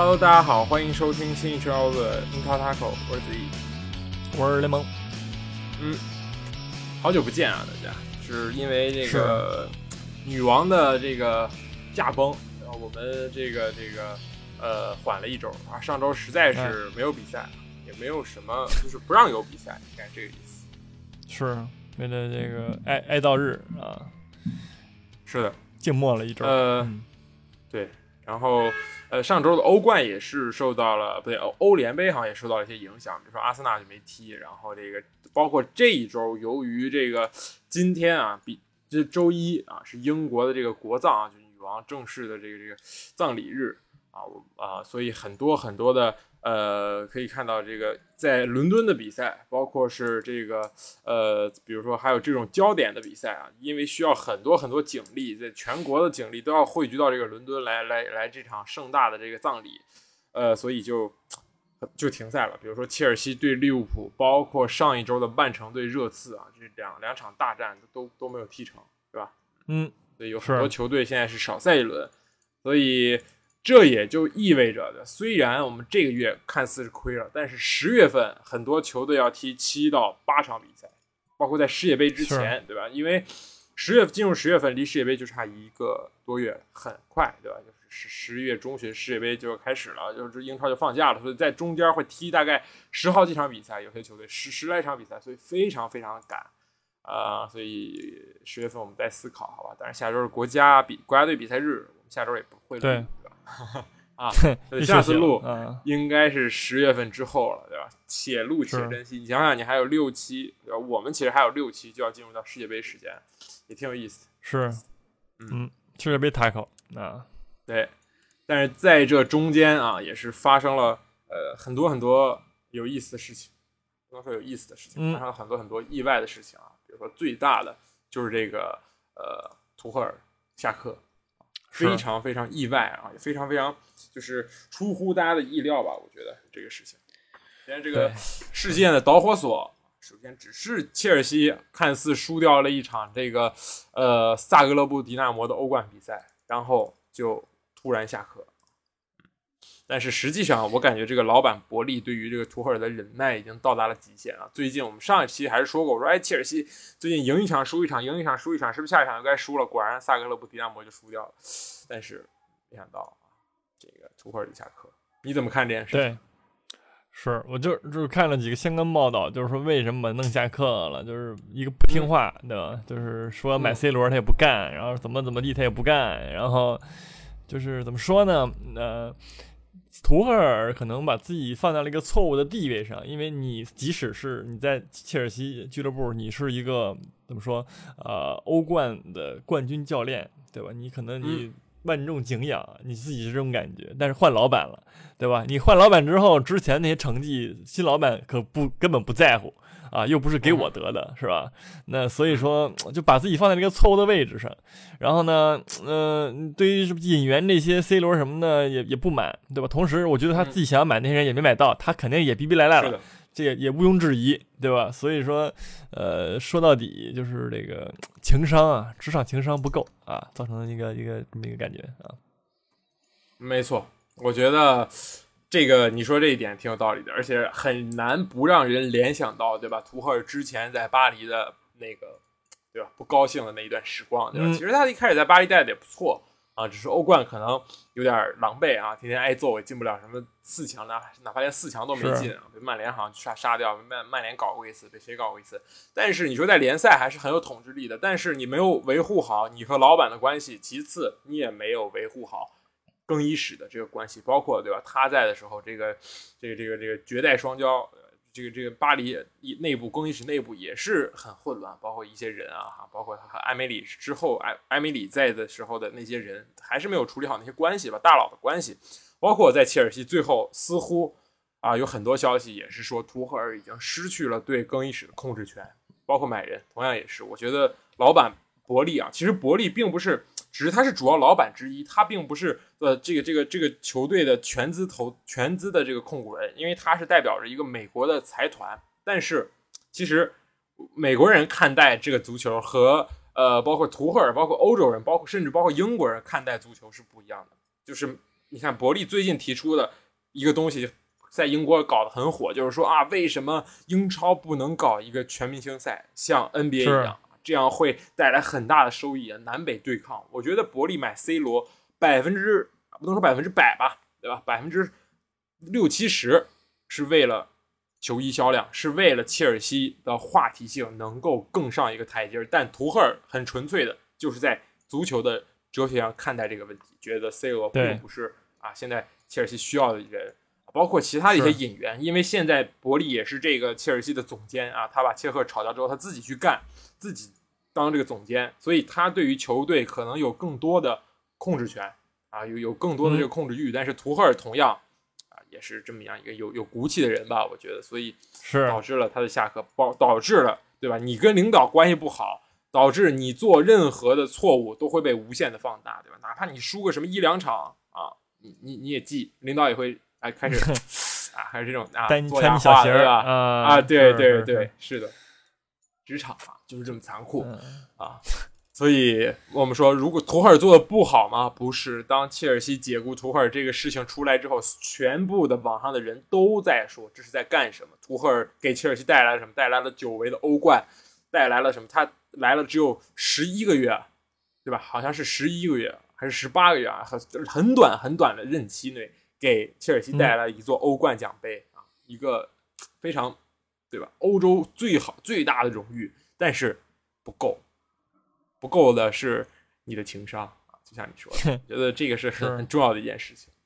Hello，大家好，欢迎收听新一周的樱桃 taco，我是子怡，我是雷蒙。嗯，好久不见啊，大家，是因为这个女王的这个驾崩，然后我们这个这个呃缓了一周啊，上周实在是没有比赛，也没有什么，就是不让有比赛，应该这个意思。是为了这个哀哀悼日啊，是的，静默了一周。呃，对。然后，呃，上周的欧冠也是受到了，不对，欧欧联杯好像也受到了一些影响，比如说阿森纳就没踢。然后这个包括这一周，由于这个今天啊，比这周一啊是英国的这个国葬啊，就是女王正式的这个这个葬礼日啊，啊，所以很多很多的。呃，可以看到这个在伦敦的比赛，包括是这个呃，比如说还有这种焦点的比赛啊，因为需要很多很多警力，在全国的警力都要汇聚到这个伦敦来来来这场盛大的这个葬礼，呃，所以就就停赛了。比如说切尔西对利物浦，包括上一周的曼城对热刺啊，这两两场大战都都没有踢成，对吧？嗯，所以有很多球队现在是少赛一轮，所以。这也就意味着的，虽然我们这个月看似是亏了，但是十月份很多球队要踢七到八场比赛，包括在世界杯之前，对吧？因为十月进入十月份，离世界杯就差一个多月，很快，对吧？就是十十一月中旬，世界杯就要开始了，就是英超就放假了，所以在中间会踢大概十好几场比赛，有些球队十十来场比赛，所以非常非常的赶啊！所以十月份我们再思考，好吧？但是下周是国家比国家队比赛日，我们下周也不会对。啊，下次录应该是十月份之后了，对吧？且录且珍惜。你想想，你还有六期，对吧？我们其实还有六期就要进入到世界杯时间，也挺有意思。是，嗯，世界杯 tackle 啊，对。但是在这中间啊，也是发生了呃很多很多有意思的事情，不能说有意思的事情，发生了很多很多意外的事情啊。比如说最大的就是这个呃图赫尔下课。非常非常意外啊，也非常非常就是出乎大家的意料吧？我觉得这个事情。现在这个事件的导火索，首先只是切尔西看似输掉了一场这个呃萨格勒布迪纳摩的欧冠比赛，然后就突然下课。但是实际上，我感觉这个老板伯利对于这个图赫尔的忍耐已经到达了极限啊。最近我们上一期还是说过，我说哎，切尔西最近赢一场输一场，赢一场输一场，是不是下一场就该输了？果然萨格勒布迪亚摩就输掉了。但是没想到啊，这个图赫尔就下课。你怎么看这件事？对，是我就就是看了几个相关报道，就是说为什么弄下课了，就是一个不听话，对吧？就是说买 C 罗他也不干，然后怎么怎么地他也不干，然后就是怎么说呢？呃。图赫尔可能把自己放在了一个错误的地位上，因为你即使是你在切尔西俱乐部，你是一个怎么说？呃，欧冠的冠军教练，对吧？你可能你万众敬仰，你自己是这种感觉。但是换老板了，对吧？你换老板之后，之前那些成绩，新老板可不根本不在乎。啊，又不是给我得的，是吧？那所以说，就把自己放在那个错误的位置上，然后呢，嗯，对于引援这些 C 罗什么的也也不满，对吧？同时，我觉得他自己想要买那些人也没买到，他肯定也逼逼赖赖了，这也也毋庸置疑，对吧？所以说，呃，说到底就是这个情商啊，职场情商不够啊，造成的一个一个这么一个感觉啊。没错，我觉得。这个你说这一点挺有道理的，而且很难不让人联想到，对吧？图赫尔之前在巴黎的那个，对吧？不高兴的那一段时光，对吧？其实他一开始在巴黎带的也不错啊，只是欧冠可能有点狼狈啊，天天挨揍，也进不了什么四强的，哪怕连四强都没进啊，被曼联好像杀杀掉，曼曼联搞过一次，被谁搞过一次？但是你说在联赛还是很有统治力的，但是你没有维护好你和老板的关系，其次你也没有维护好。更衣室的这个关系，包括对吧？他在的时候，这个这个这个这个绝代双骄，这个这个巴黎内部更衣室内部也是很混乱，包括一些人啊，哈，包括他和埃梅里之后，埃埃梅里在的时候的那些人，还是没有处理好那些关系吧，大佬的关系。包括在切尔西，最后似乎啊，有很多消息也是说，图赫尔已经失去了对更衣室的控制权，包括买人，同样也是。我觉得老板伯利啊，其实伯利并不是。只是他是主要老板之一，他并不是呃这个这个这个球队的全资投全资的这个控股人，因为他是代表着一个美国的财团。但是其实美国人看待这个足球和呃包括图赫尔、包括欧洲人、包括甚至包括英国人看待足球是不一样的。就是你看伯利最近提出的一个东西，在英国搞得很火，就是说啊，为什么英超不能搞一个全明星赛，像 NBA 一样，这样会带来很大的收益啊，南北对抗。我觉得伯利买 C 罗百分之不能说百分之百吧，对吧？百分之六七十是为了球衣销量，是为了切尔西的话题性能够更上一个台阶。但图赫尔很纯粹的，就是在足球的哲学上看待这个问题，觉得 C 罗并不是啊现在切尔西需要的人，包括其他的一些引援。因为现在伯利也是这个切尔西的总监啊，他把切赫炒掉之后，他自己去干，自己当这个总监，所以他对于球队可能有更多的控制权啊，有有更多的这个控制欲。但是图赫尔同样啊。也是这么样一个有有骨气的人吧，我觉得，所以是导致了他的下课，导导致了对吧？你跟领导关系不好，导致你做任何的错误都会被无限的放大，对吧？哪怕你输个什么一两场啊，你你你也记，领导也会哎开始 啊，还是这种啊做哑话对吧？啊，对对对，是的，职场啊就是这么残酷啊。所以我们说，如果图赫尔做的不好吗？不是。当切尔西解雇图赫尔这个事情出来之后，全部的网上的人都在说这是在干什么？图赫尔给切尔西带来了什么？带来了久违的欧冠，带来了什么？他来了只有十一个月，对吧？好像是十一个月还是十八个月啊？很很短很短的任期内，给切尔西带来一座欧冠奖杯啊，一个非常对吧？欧洲最好最大的荣誉，但是不够。不够的是你的情商啊，就像你说的，觉得这个是很很重要的一件事情。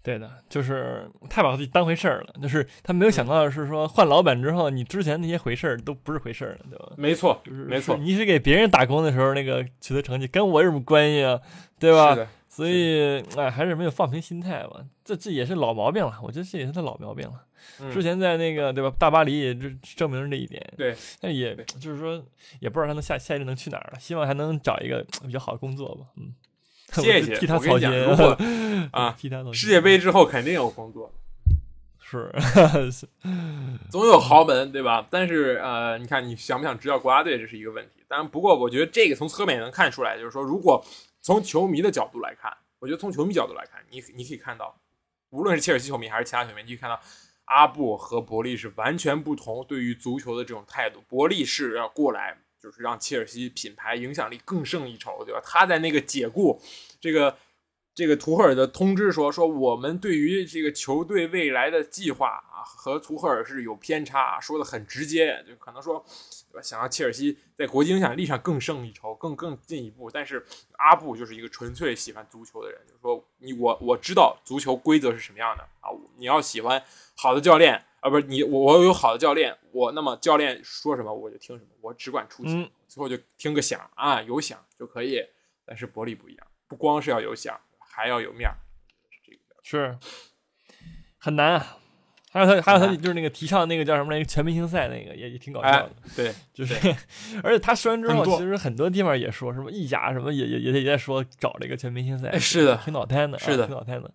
对的，就是太把自己当回事儿了，就是他没有想到的是说换老板之后，你之前那些回事儿都不是回事儿了，对吧？没错，就是没错。你是给别人打工的时候那个取得成绩，跟我有什么关系啊？对吧？所以哎，还是没有放平心态吧。这这也是老毛病了，我觉得这也是他老毛病了。之前在那个对吧，大巴黎也证证明了这一点。对，但也就是说，也不知道他能下下一站能去哪儿了。希望还能找一个比较好的工作吧。嗯，谢谢。替他操心。如果 啊，替他操心。世界杯之后肯定有工作。是，总有豪门对吧？但是呃，你看你想不想执教国家队，这是一个问题。当然，不过我觉得这个从侧面也能看出来，就是说，如果从球迷的角度来看，我觉得从球迷角度来看，你你可以看到，无论是切尔西球迷还是其他球迷，你可以看到。阿布和伯利是完全不同对于足球的这种态度。伯利是要过来，就是让切尔西品牌影响力更胜一筹，对吧？他在那个解雇这个这个图赫尔的通知说，说我们对于这个球队未来的计划啊，和图赫尔是有偏差，说的很直接，就可能说。想要切尔西在国际影响力上更胜一筹，更更进一步。但是阿布就是一个纯粹喜欢足球的人，就是说你我我知道足球规则是什么样的啊。你要喜欢好的教练啊，不是你我我有好的教练，我那么教练说什么我就听什么，我只管出钱，最后就听个响啊，有响就可以。但是伯利不一样，不光是要有响，还要有面儿，这个是很难啊。还有他，还有他，就是那个提倡那个叫什么来着全明星赛，那个也也挺搞笑的。对，就是，而且他说完之后，其实很多地方也说什么意甲什么也也也也在说找这个全明星赛。是的，挺脑瘫的，是的，挺脑瘫的。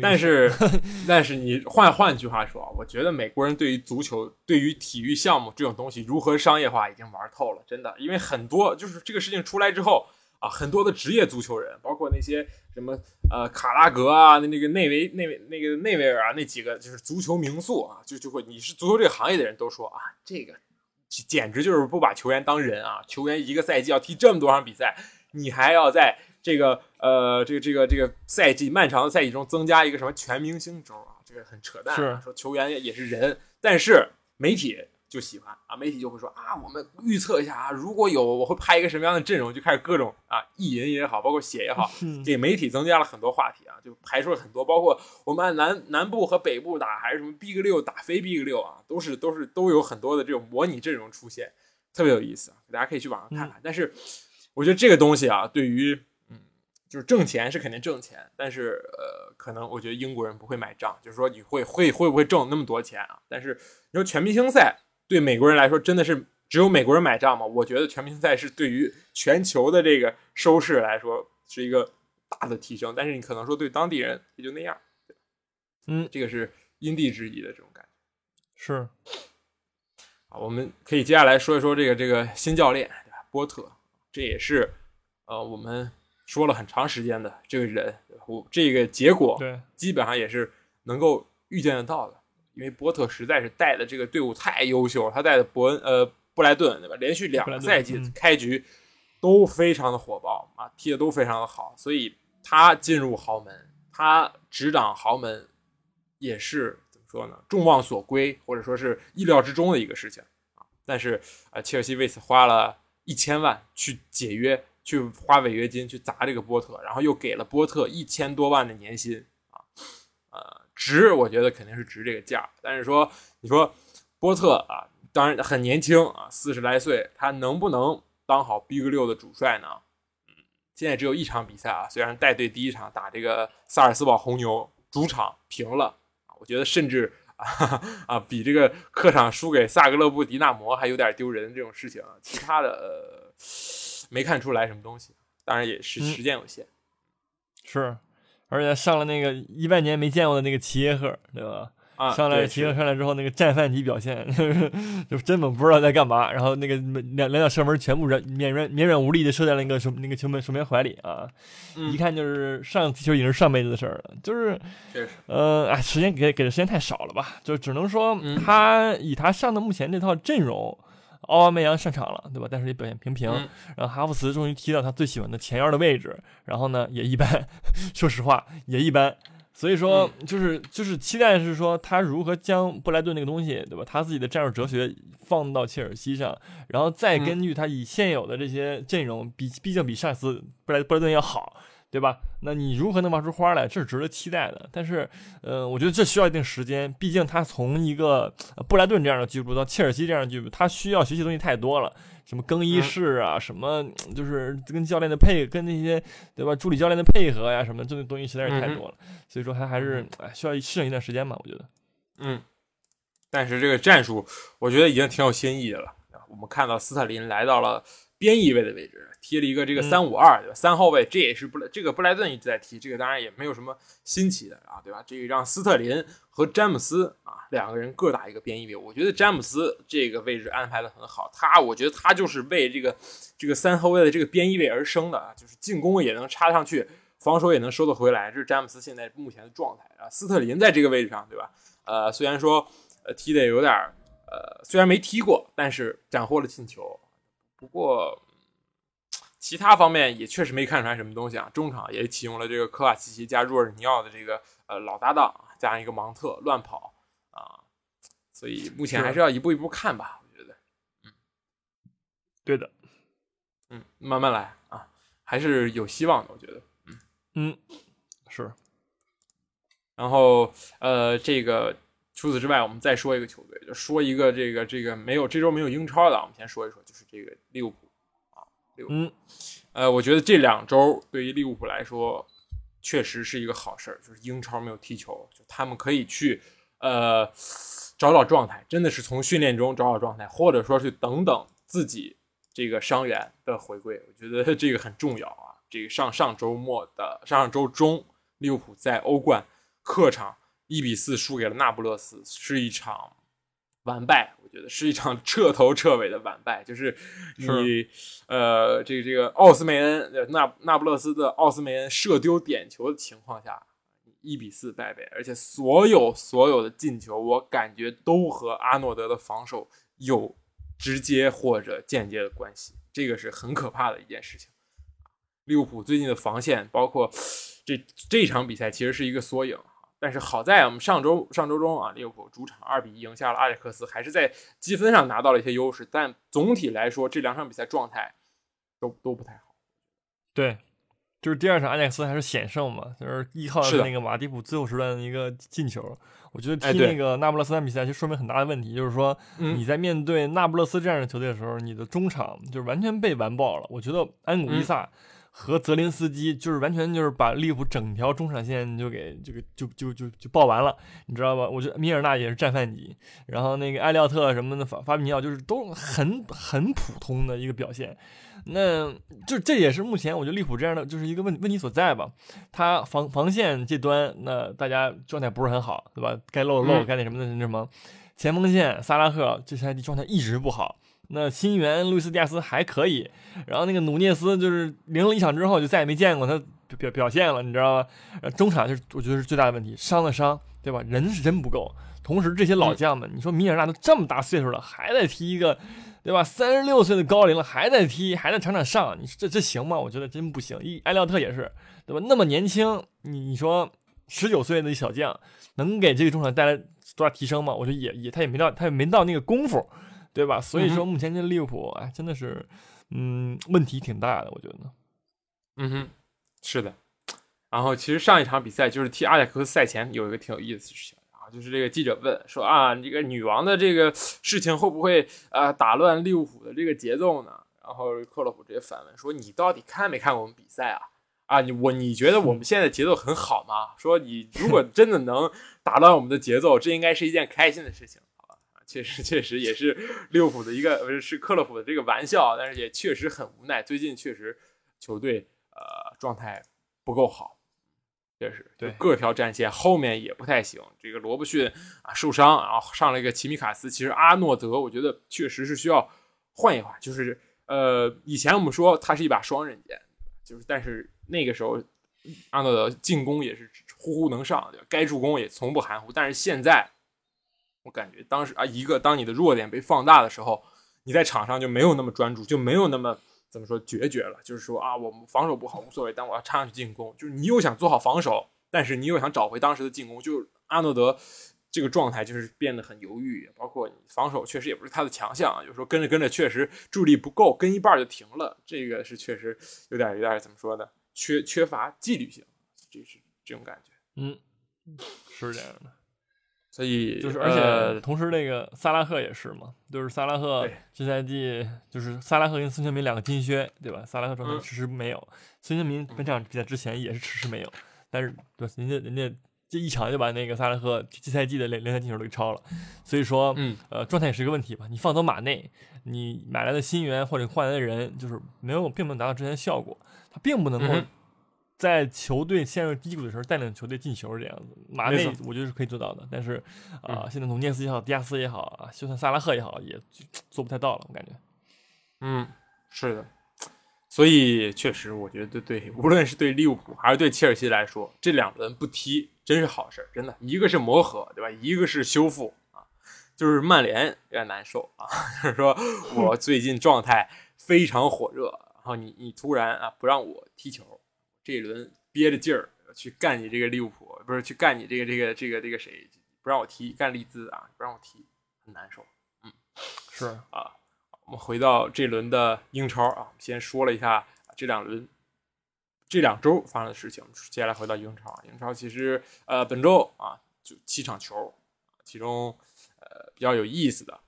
但是，但是你换换句话说，我觉得美国人对于足球、对于体育项目这种东西如何商业化已经玩透了，真的。因为很多就是这个事情出来之后啊，很多的职业足球人，包括那些。什么呃卡拉格啊，那那个内维内维那个内维尔啊，那几个就是足球名宿啊，就就会你是足球这个行业的人都说啊，这个简直就是不把球员当人啊！球员一个赛季要踢这么多场比赛，你还要在这个呃这个这个这个赛季漫长的赛季中增加一个什么全明星周啊？这个很扯淡。是说球员也是人，但是媒体。就喜欢啊，媒体就会说啊，我们预测一下啊，如果有我会拍一个什么样的阵容，就开始各种啊意淫也好，包括写也好，给媒体增加了很多话题啊，就排出了很多，包括我们按南南部和北部打，还是什么 Big 六打非 Big 六啊，都是都是都有很多的这种模拟阵容出现，特别有意思啊，大家可以去网上看看。但是我觉得这个东西啊，对于嗯，就是挣钱是肯定挣钱，但是呃，可能我觉得英国人不会买账，就是说你会会会不会挣那么多钱啊？但是你说全明星赛。对美国人来说，真的是只有美国人买账吗？我觉得全明星赛是对于全球的这个收视来说是一个大的提升，但是你可能说对当地人也就那样。嗯，这个是因地制宜的这种感觉。是。啊，我们可以接下来说一说这个这个新教练波特，这也是呃我们说了很长时间的这个人，我这个结果对，基本上也是能够预见得到的，因为波特实在是带的这个队伍太优秀，他带的伯恩呃布莱顿对吧，连续两个赛季开局都非常的火爆啊，踢的都非常的好，所以他进入豪门，他执掌豪门也是怎么说呢？众望所归，或者说是意料之中的一个事情啊。但是啊，切尔西为此花了一千万去解约。去花违约金去砸这个波特，然后又给了波特一千多万的年薪值，我觉得肯定是值这个价。但是说，你说波特啊，当然很年轻啊，四十来岁，他能不能当好 Big 六的主帅呢？嗯，现在只有一场比赛啊，虽然带队第一场打这个萨尔斯堡红牛主场平了啊，我觉得甚至啊啊比这个客场输给萨格勒布迪纳摩还有点丢人这种事情啊，其他的。呃没看出来什么东西，当然也是时间有限，是，而且上了那个一万年没见过的那个齐耶赫，对吧？啊，上来齐耶赫上来之后，那个战犯级表现，就是根本不知道在干嘛，然后那个两两脚射门全部软绵软绵软无力的射在那个守那个球门守门怀里啊，一看就是上踢球已经是上辈子的事儿了，就是，呃，哎，时间给给的时间太少了吧？就只能说他以他上的目前这套阵容。奥巴梅扬上场了，对吧？但是也表现平平。然后哈弗茨终于踢到他最喜欢的前腰的位置，然后呢也一般，说实话也一般。所以说就是就是期待是说他如何将布莱顿那个东西，对吧？他自己的战术哲学放到切尔西上，然后再根据他以现有的这些阵容，比毕竟比上次布莱布莱顿要好。对吧？那你如何能玩出花来？这是值得期待的。但是，呃，我觉得这需要一定时间。毕竟他从一个布莱顿这样的俱乐部到切尔西这样的俱乐部，他需要学习的东西太多了。什么更衣室啊，什么就是跟教练的配，跟那些对吧？助理教练的配合呀，什么这些东西实在是太多了。所以说，他还是需要适应一段时间吧。我觉得，嗯。但是这个战术，我觉得已经挺有新意的了。我们看到斯特林来到了。边翼位的位置踢了一个这个三五二，对吧？三后卫，这也是布莱这个布莱顿一直在踢，这个当然也没有什么新奇的啊，对吧？这个让斯特林和詹姆斯啊两个人各打一个边翼位，我觉得詹姆斯这个位置安排的很好，他我觉得他就是为这个这个三后卫的这个边翼位而生的啊，就是进攻也能插上去，防守也能收得回来，这是詹姆斯现在目前的状态啊。斯特林在这个位置上，对吧？呃，虽然说呃踢的有点呃，虽然没踢过，但是斩获了进球。不过，其他方面也确实没看出来什么东西啊。中场也启用了这个科瓦奇奇加若尔尼奥的这个呃老搭档，加上一个芒特乱跑啊，所以目前还是要一步一步看吧。我觉得，嗯，对的，嗯，慢慢来啊，还是有希望的。我觉得，嗯嗯，是。然后呃，这个。除此之外，我们再说一个球队，就说一个这个这个没有这周没有英超的，我们先说一说，就是这个利物浦啊，利物浦。呃，我觉得这两周对于利物浦来说确实是一个好事儿，就是英超没有踢球，就他们可以去呃找找状态，真的是从训练中找找状态，或者说是等等自己这个伤员的回归，我觉得这个很重要啊。这个上上周末的上上周中，利物浦在欧冠客场。一比四输给了那不勒斯，是一场完败。我觉得是一场彻头彻尾的完败。就是你，呃，这个这个奥斯梅恩，那那不勒斯的奥斯梅恩射丢点球的情况下，一比四败北，而且所有所有的进球，我感觉都和阿诺德的防守有直接或者间接的关系。这个是很可怕的一件事情。利物浦最近的防线，包括这这场比赛，其实是一个缩影。但是好在我们上周上周中啊，利物浦主场二比一赢下了阿贾克斯，还是在积分上拿到了一些优势。但总体来说，这两场比赛状态都都不太好。对，就是第二场阿贾克斯还是险胜嘛，就是依靠那个马蒂普最后时段的一个进球。我觉得踢那个那不勒斯比赛就说明很大的问题，就是说你在面对那不勒斯这样的球队的时候，你的中场就是完全被完爆了。我觉得安古伊萨。和泽林斯基就是完全就是把利物浦整条中场线就给这个就就就就爆完了，你知道吧？我觉得米尔纳也是战犯级，然后那个埃利奥特什么的法法比尼奥就是都很很普通的一个表现，那就这也是目前我觉得利物浦这样的就是一个问问题所在吧。他防防线这端那大家状态不是很好，对吧？该漏漏该那什么的那什么，前锋线萨拉赫这赛季状态一直不好。那新援路易斯·迪亚斯还可以，然后那个努涅斯就是零了一场之后就再也没见过他表表现了，你知道吗？中场就是我觉得是最大的问题，伤了伤，对吧？人是真不够。同时这些老将们，你说米尔纳都这么大岁数了，还在踢一个，对吧？三十六岁的高龄了，还在踢，还在场场上，你说这这行吗？我觉得真不行。一埃廖特也是，对吧？那么年轻，你你说十九岁的小将能给这个中场带来多大提升吗？我觉得也也他也没到，他也没到那个功夫。对吧？所以说目前这利物浦，哎，真的是，嗯，问题挺大的，我觉得。嗯哼，是的。然后其实上一场比赛就是踢阿贾克斯赛前有一个挺有意思的事情然后，就是这个记者问说啊，这个女王的这个事情会不会啊打乱利物浦的这个节奏呢？然后克洛普直接反问说：“你到底看没看过我们比赛啊？啊，你我你觉得我们现在节奏很好吗？说你如果真的能打乱我们的节奏，这应该是一件开心的事情。”确实，确实也是利物浦的一个，不是是克洛普的这个玩笑，但是也确实很无奈。最近确实球队呃状态不够好，确实对各条战线后面也不太行。这个罗伯逊啊受伤，然后上了一个齐米卡斯。其实阿诺德，我觉得确实是需要换一换。就是呃，以前我们说他是一把双刃剑，就是但是那个时候阿诺德进攻也是呼呼能上，对吧？该助攻也从不含糊。但是现在。我感觉当时啊，一个当你的弱点被放大的时候，你在场上就没有那么专注，就没有那么怎么说决绝了。就是说啊，我们防守不好无所谓，但我要插上去进攻。就是你又想做好防守，但是你又想找回当时的进攻。就阿诺德这个状态就是变得很犹豫，包括你防守确实也不是他的强项。有时候跟着跟着确实助力不够，跟一半就停了，这个是确实有点有点怎么说呢？缺缺乏纪律性，这是这种感觉。嗯，是这样的。所以就是，而且同时那个萨拉赫也是嘛，就是萨拉赫这赛季就是萨拉赫跟孙兴民两个金靴，对吧？萨拉赫状态迟迟没有，孙兴民本场比赛之前也是迟迟没有，但是对人家人家这一场就把那个萨拉赫这赛季的联联赛进球都给超了，所以说，嗯，呃，状态也是一个问题吧。你放走马内，你买来的新援或者换来的人，就是没有并没有达到之前的效果，他并不能够。在球队陷入低谷的时候，带领球队进球这样子，马内我觉得是可以做到的。但是啊，现在努涅斯也好，迪亚斯也好啊，就算萨拉赫也好，也做不太到了。我感觉，嗯，是的。所以确实，我觉得对，无论是对利物浦还是对切尔西来说，这两轮不踢真是好事真的。一个是磨合，对吧？一个是修复啊。就是曼联有点难受啊，就是说我最近状态非常火热，然后你你突然啊不让我踢球。这一轮憋着劲儿去干你这个利物浦，不是去干你这个这个这个这个谁？不让我踢，干利兹啊，不让我踢，很难受。嗯，是啊。我们回到这轮的英超啊，先说了一下这两轮、这两周发生的事情。接下来回到英超，英超其实呃本周啊就七场球，其中呃比较有意思的，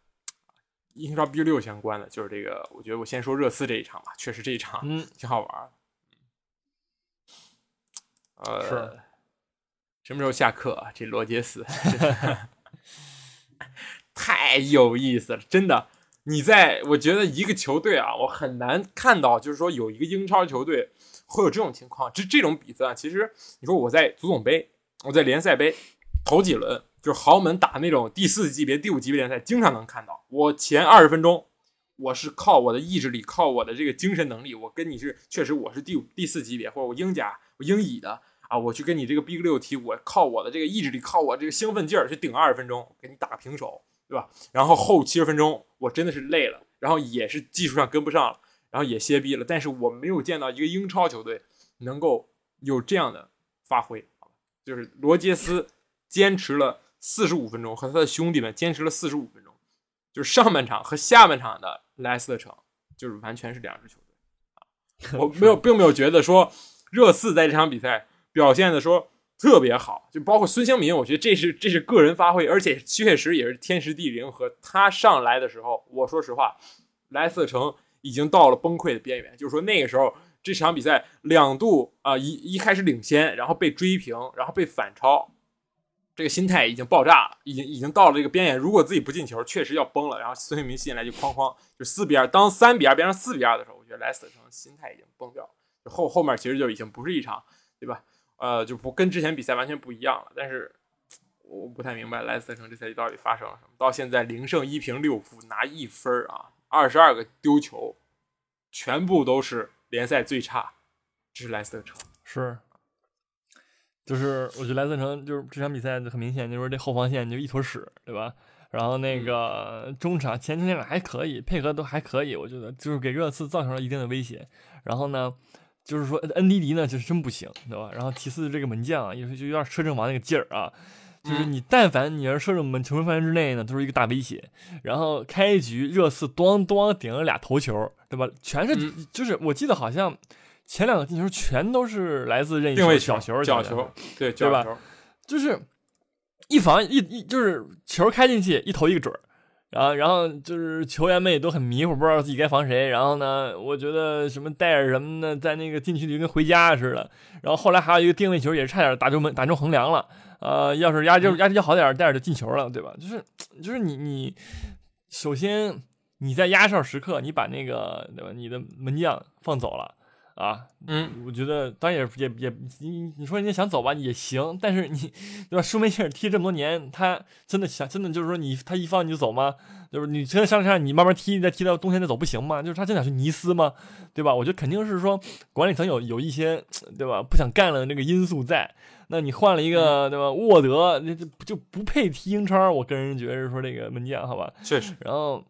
英超 B 六相关的就是这个。我觉得我先说热刺这一场吧，确实这一场嗯挺好玩。呃，是什么时候下课啊？这罗杰斯 太有意思了，真的。你在我觉得一个球队啊，我很难看到，就是说有一个英超球队会有这种情况。这这种比赛，其实你说我在足总杯，我在联赛杯头几轮，就是豪门打那种第四级别、第五级别联赛，经常能看到。我前二十分钟，我是靠我的意志力，靠我的这个精神能力，我跟你是确实我是第五、第四级别，或者我英甲、我英乙的。啊，我去跟你这个 B 六踢，我靠我的这个意志力，靠我这个兴奋劲儿去顶二十分钟，给你打个平手，对吧？然后后七十分钟我真的是累了，然后也是技术上跟不上了，然后也歇逼了。但是我没有见到一个英超球队能够有这样的发挥，就是罗杰斯坚持了四十五分钟，和他的兄弟们坚持了四十五分钟，就是上半场和下半场的莱斯特城，就是完全是两支球队啊。我 没有，并没有觉得说热刺在这场比赛。表现的说特别好，就包括孙兴民，我觉得这是这是个人发挥，而且确实也是天时地利。和他上来的时候，我说实话，莱斯特城已经到了崩溃的边缘。就是说那个时候，这场比赛两度啊一一开始领先，然后被追平，然后被反超，这个心态已经爆炸了，已经已经到了这个边缘。如果自己不进球，确实要崩了。然后孙兴民进来就哐哐就四比二，当三比二变成四比二的时候，我觉得莱斯特城心态已经崩掉了。就后后面其实就已经不是一场，对吧？呃，就不跟之前比赛完全不一样了。但是我不太明白莱斯特城这赛季到底发生了什么。到现在零胜一平六负，拿一分啊，二十二个丢球，全部都是联赛最差，这是莱斯特城。是，就是我觉得莱斯特城就是这场比赛很明显，就是这后防线就一坨屎，对吧？然后那个中场前前两还可以，配合都还可以，我觉得就是给热刺造成了一定的威胁。然后呢，就是说恩迪迪呢就是真不行，对吧？然后其次这个门将啊，也是就有点摄政王那个劲儿啊，就是你但凡你要是射入门球门范围之内呢，都是一个大威胁。然后开局热刺咣咣顶了俩头球，对吧？全是就是我记得好像前两个进球全都是来自任意球、角球、角球，对对吧？就是。一防一一就是球开进去一投一个准儿，然后然后就是球员们也都很迷糊，不知道自己该防谁。然后呢，我觉得什么戴尔什么的在那个禁区里跟回家似的。然后后来还有一个定位球也是差点打中门打中横梁了。呃，要是压就压力要好点，戴尔就进球了，对吧？就是就是你你首先你在压哨时刻你把那个对吧你的门将放走了。啊，嗯，我觉得当然也也也，你你说人家想走吧也行，但是你对吧？舒梅切尔踢这么多年，他真的想真的就是说你他一放你就走吗？就是你真的上上你慢慢踢，再踢到冬天再走不行吗？就是他真想去尼斯吗？对吧？我觉得肯定是说管理层有有一些对吧不想干了那个因素在。那你换了一个对吧？沃德那就就不配踢英超，我个人觉得是说这个门将好吧？确实，然后。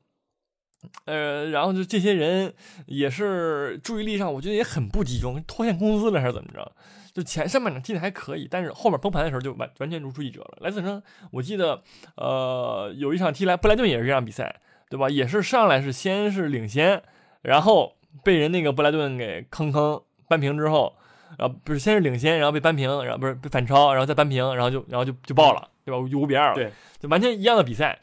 呃，然后就这些人也是注意力上，我觉得也很不集中，拖欠工资了还是怎么着？就前上半场踢的还可以，但是后面崩盘的时候就完完全如出一辙了。莱斯特城，我记得呃有一场踢来布莱顿也是这样比赛，对吧？也是上来是先是领先，然后被人那个布莱顿给坑坑扳平之后，然后不是先是领先，然后被扳平，然后不是被反超，然后再扳平，然后就然后就就爆了，对吧？五比二了，对，就完全一样的比赛。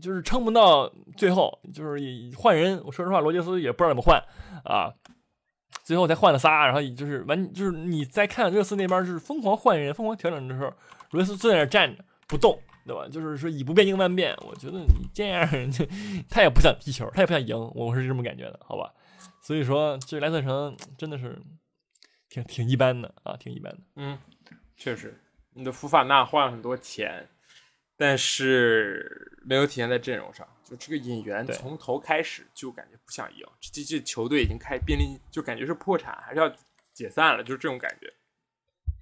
就是撑不到最后，就是换人。我说实话，罗杰斯也不知道怎么换啊，最后才换了仨。然后就是完，就是你在看热刺那边就是疯狂换人、疯狂调整的时候，罗杰斯坐在那站着不动，对吧？就是说以不变应万变。我觉得你这样，他也不想踢球，他也不想赢，我是这么感觉的，好吧？所以说，这莱斯特城真的是挺挺一般的啊，挺一般的。嗯，确实，你的福法纳花了很多钱。但是没有体现在阵容上，就这个引援从头开始就感觉不想赢，这这球队已经开濒临，就感觉是破产，还是要解散了，就是这种感觉，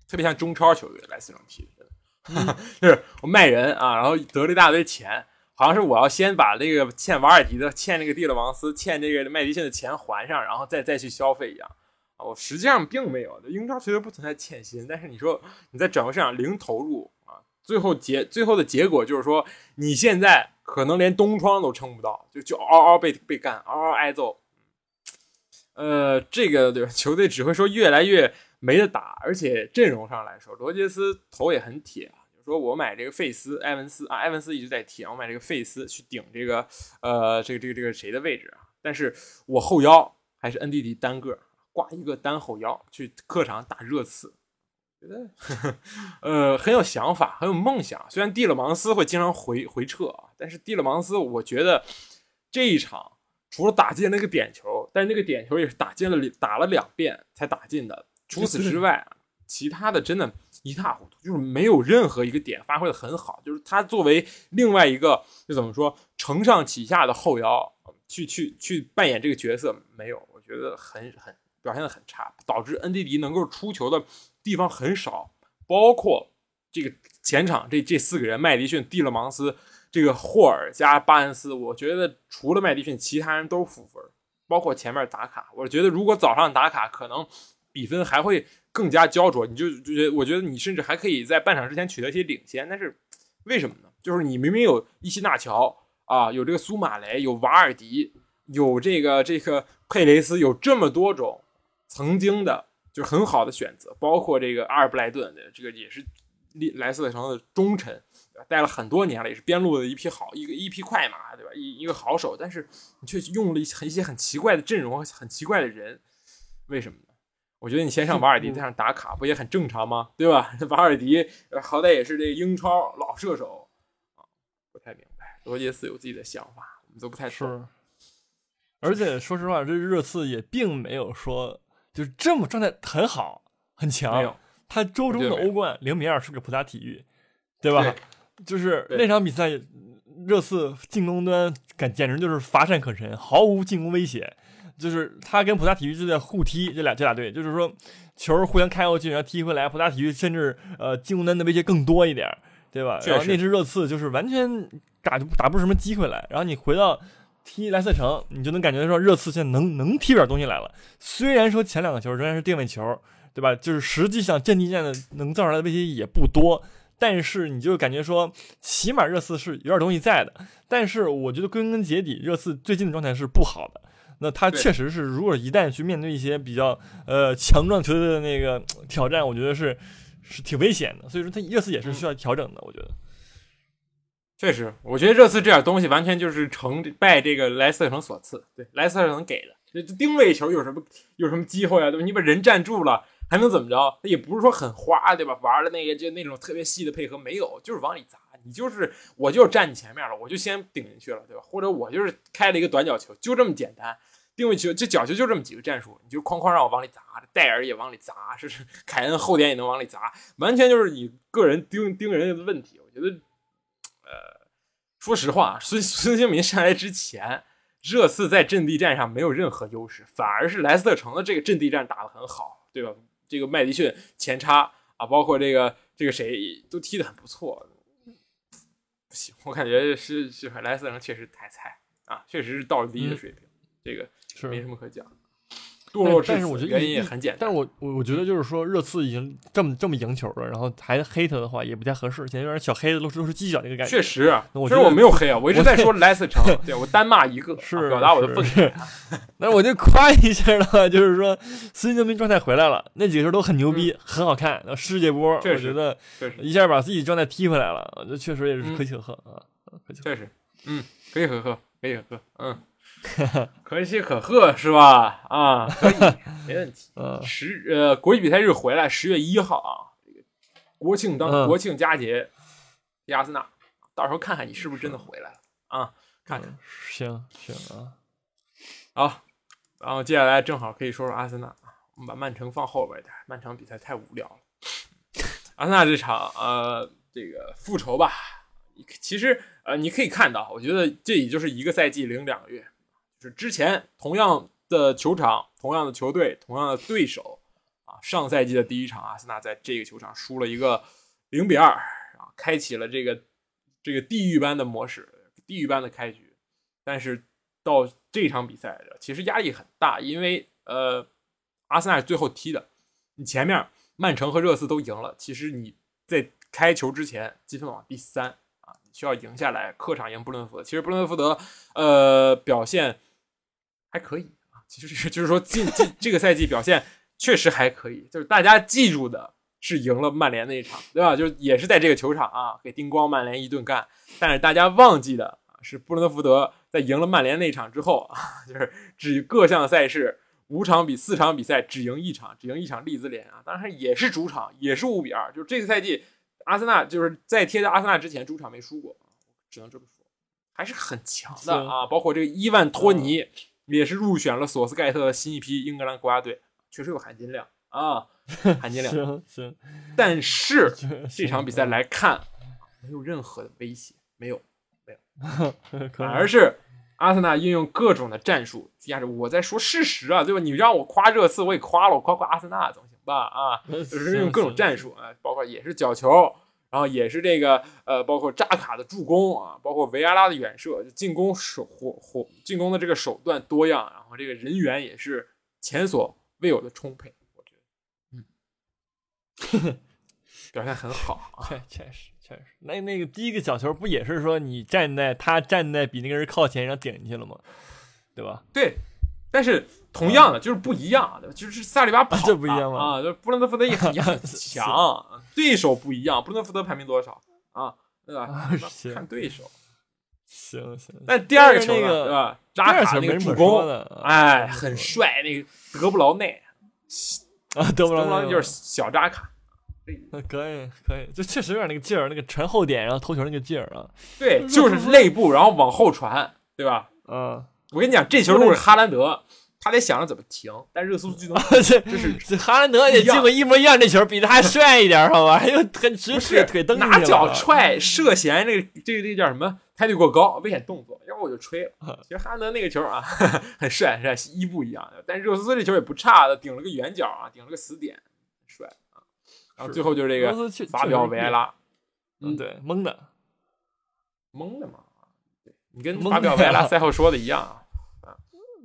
特别像中超球队来这种踢的，就是我卖人啊，然后得了一大堆钱，好像是我要先把那个欠瓦尔迪的、欠那个蒂勒王斯、欠这个麦迪逊的钱还上，然后再再去消费一样啊，我实际上并没有，英超球队不存在欠薪，但是你说你在转会市场零投入。最后结最后的结果就是说，你现在可能连东窗都撑不到，就就嗷嗷被被干，嗷嗷挨揍。呃，这个对？球队只会说越来越没得打，而且阵容上来说，罗杰斯头也很铁啊。就说我买这个费斯、埃文斯啊，埃文斯一直在踢，我买这个费斯去顶这个呃这个这个这个谁的位置啊？但是我后腰还是恩迪迪单个挂一个单后腰去客场打热刺。觉得，呃，很有想法，很有梦想。虽然蒂勒芒斯会经常回回撤啊，但是蒂勒芒斯，我觉得这一场除了打进那个点球，但是那个点球也是打进了打了两遍才打进的。除此之外，其他的真的一塌糊涂，就是没有任何一个点发挥的很好。就是他作为另外一个，就怎么说，承上启下的后腰，去去去扮演这个角色，没有，我觉得很很表现的很差，导致恩迪迪能够出球的。地方很少，包括这个前场这这四个人，麦迪逊、蒂勒芒斯、这个霍尔加巴恩斯，我觉得除了麦迪逊，其他人都负分。包括前面打卡，我觉得如果早上打卡，可能比分还会更加焦灼。你就就觉得，我觉得你甚至还可以在半场之前取得一些领先。但是为什么呢？就是你明明有伊西纳乔啊，有这个苏马雷，有瓦尔迪，有这个这个佩雷斯，有这么多种曾经的。就是很好的选择，包括这个阿尔布莱顿的这个也是莱斯特城的忠臣，带了很多年了，也是边路的一匹好一个一匹快马，对吧？一一个好手，但是你却用了一一些很奇怪的阵容，很奇怪的人，为什么呢？我觉得你先上 瓦尔迪，再上打卡，不也很正常吗？对吧？瓦尔迪好歹也是这个英超老射手啊，不太明白。罗杰斯有自己的想法，我们都不太是。而且说实话，这热刺也并没有说。就是这么状态很好很强，他周中的欧冠零比二输给葡萄牙体育，对吧？就是那场比赛热刺进攻端感简直就是乏善可陈，毫无进攻威胁。就是他跟葡萄牙体育就在互踢，这俩这俩队就是说球互相开过去，然后踢回来。葡萄牙体育甚至呃进攻端的威胁更多一点，对吧？然后那支热刺就是完全打打不出什么机会来。然后你回到踢莱斯特城，你就能感觉说热刺现在能能踢点东西来了。虽然说前两个球仍然是定位球，对吧？就是实际上阵地战的能造出来的威胁也不多。但是你就感觉说，起码热刺是有点东西在的。但是我觉得归根结底，热刺最近的状态是不好的。那他确实是，如果一旦去面对一些比较呃强壮球队的那个挑战，我觉得是是挺危险的。所以说，他热刺也是需要调整的。我觉得，确实，我觉得热刺这点东西完全就是成拜这个莱斯特城所赐。对，莱斯特城给的，这定位球有什么有什么机会啊？对吧？你把人站住了。还能怎么着？也不是说很花，对吧？玩的那个就那种特别细的配合没有，就是往里砸。你就是我就是站你前面了，我就先顶进去了，对吧？或者我就是开了一个短角球，就这么简单。定位球这角球就这么几个战术，你就哐哐让我往里砸，戴尔也往里砸，是是凯恩后点也能往里砸，完全就是你个人盯盯人的问题。我觉得，说实话，孙孙兴民上来之前，热刺在阵地战上没有任何优势，反而是莱斯特城的这个阵地战打得很好，对吧？这个麦迪逊前插啊，包括这个这个谁都踢得很不错，不行，我感觉是是莱斯特城确实太菜啊，确实是倒数第一的水平，这个是没什么可讲。堕落但是我觉得原因也很简单，但是我我我觉得就是说热刺已经这么这么赢球了，然后还黑他的话也不太合适，现在有点小黑的露出露出犄角那个感觉。确实，其实我没有黑啊，我一直在说莱斯特城，对我单骂一个，是表达我的愤慨。那我就夸一下的话，就是说孙兴民状态回来了，那几个球都很牛逼，很好看。世界波，我觉得一下把自己状态踢回来了，这确实也是可喜可贺啊，可喜。确实，嗯，可以可贺，可以可贺，嗯。可喜可贺是吧？啊，可以，没问题。十呃，国际比赛日回来，十月一号啊，这个国庆当国庆佳节，亚斯纳，到时候看看你是不是真的回来了啊？看看。行行啊，好，然后接下来正好可以说说阿森纳我们把曼城放后边点，曼城比赛太无聊了。阿森纳这场呃，这个复仇吧，其实呃，你可以看到，我觉得这也就是一个赛季零两个月。就是之前同样的球场、同样的球队、同样的对手啊，上赛季的第一场，阿森纳在这个球场输了一个零比二啊，开启了这个这个地狱般的模式，地狱般的开局。但是到这场比赛，其实压力很大，因为呃，阿森纳最后踢的，你前面曼城和热刺都赢了，其实你在开球之前积分榜第三啊，你需要赢下来，客场赢布伦福德。其实布伦福德呃表现。还可以啊，其实 就是说，近近这个赛季表现确实还可以。就是大家记住的是赢了曼联那一场，对吧？就是也是在这个球场啊，给叮咣曼联一顿干。但是大家忘记的啊，是布伦特福德在赢了曼联那一场之后啊，就是只各项赛事五场比四场比赛只赢一场，只赢一场利兹联啊，当然也是主场，也是五比二。就是这个赛季，阿森纳就是在贴在阿森纳之前，主场没输过，只能这么说，还是很强的啊。包括这个伊万托尼。也是入选了索斯盖特的新一批英格兰国家队，确实有含金量啊，含金量。行行，但是这场比赛来看，没有任何的威胁，没有，没有，反而是阿森纳运用各种的战术压制。我在说事实啊，对吧？你让我夸热刺，我也夸了，我夸夸阿森纳总行吧？啊，就是用各种战术啊，包括也是角球。然后也是这个呃，包括扎卡的助攻啊，包括维埃拉的远射，进攻手火火进攻的这个手段多样，然后这个人员也是前所未有的充沛，我觉得，嗯，表现很好啊，确确实确实。那那个第一个角球不也是说你站在他站在比那个人靠前，然后顶进去了吗？对吧？对。但是同样的就是不一样，就是萨里巴跑这不一样吗？啊，就布伦特福德也很强，对手不一样。布伦特福德排名多少啊？对吧？看对手。行行。但第二个球呢，对吧？扎卡那个助攻，哎，很帅。那个德布劳内啊，德布劳内就是小扎卡。可以可以，就确实有点那个劲儿，那个传后点然后头球那个劲儿啊。对，就是内部然后往后传，对吧？嗯。我跟你讲，这球如果是哈兰德，他得想着怎么停。但热苏就能，这是这哈兰德也进过一模一样，这球比他还帅一点，好吧？又很直，视腿蹬拿脚踹涉嫌，这个这个这个叫什么？态度过高，危险动作，要不我就吹了。其实哈兰德那个球啊，很帅，很帅，伊布一样的。但是热苏斯这球也不差的，顶了个圆角啊，顶了个死点，帅啊。然后最后就是这个法表维埃拉，嗯，对，懵的，懵的嘛。对你跟法表维埃拉赛后说的一样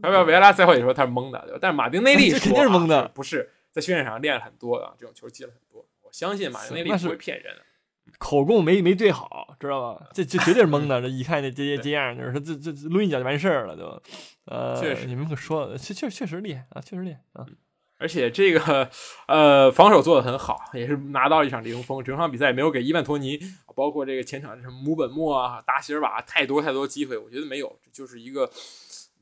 啊。法表维埃拉赛后也说他是懵的，对吧？但是马丁内利 肯定是懵的，不是在训练场上练了很多啊，这种球进了很多。我相信马丁内利不会骗人。口供没没对好，知道吧？这这绝对是蒙的。这一看这这这样，就是说这这抡一脚就完事儿了，对吧？呃，确实，你们可说，确确确实厉害啊，确实厉害啊！而且这个呃，防守做的很好，也是拿到一场零封。整场比赛也没有给伊万托尼，包括这个前场什么姆本莫啊、达席尔瓦太多太多机会，我觉得没有，就是一个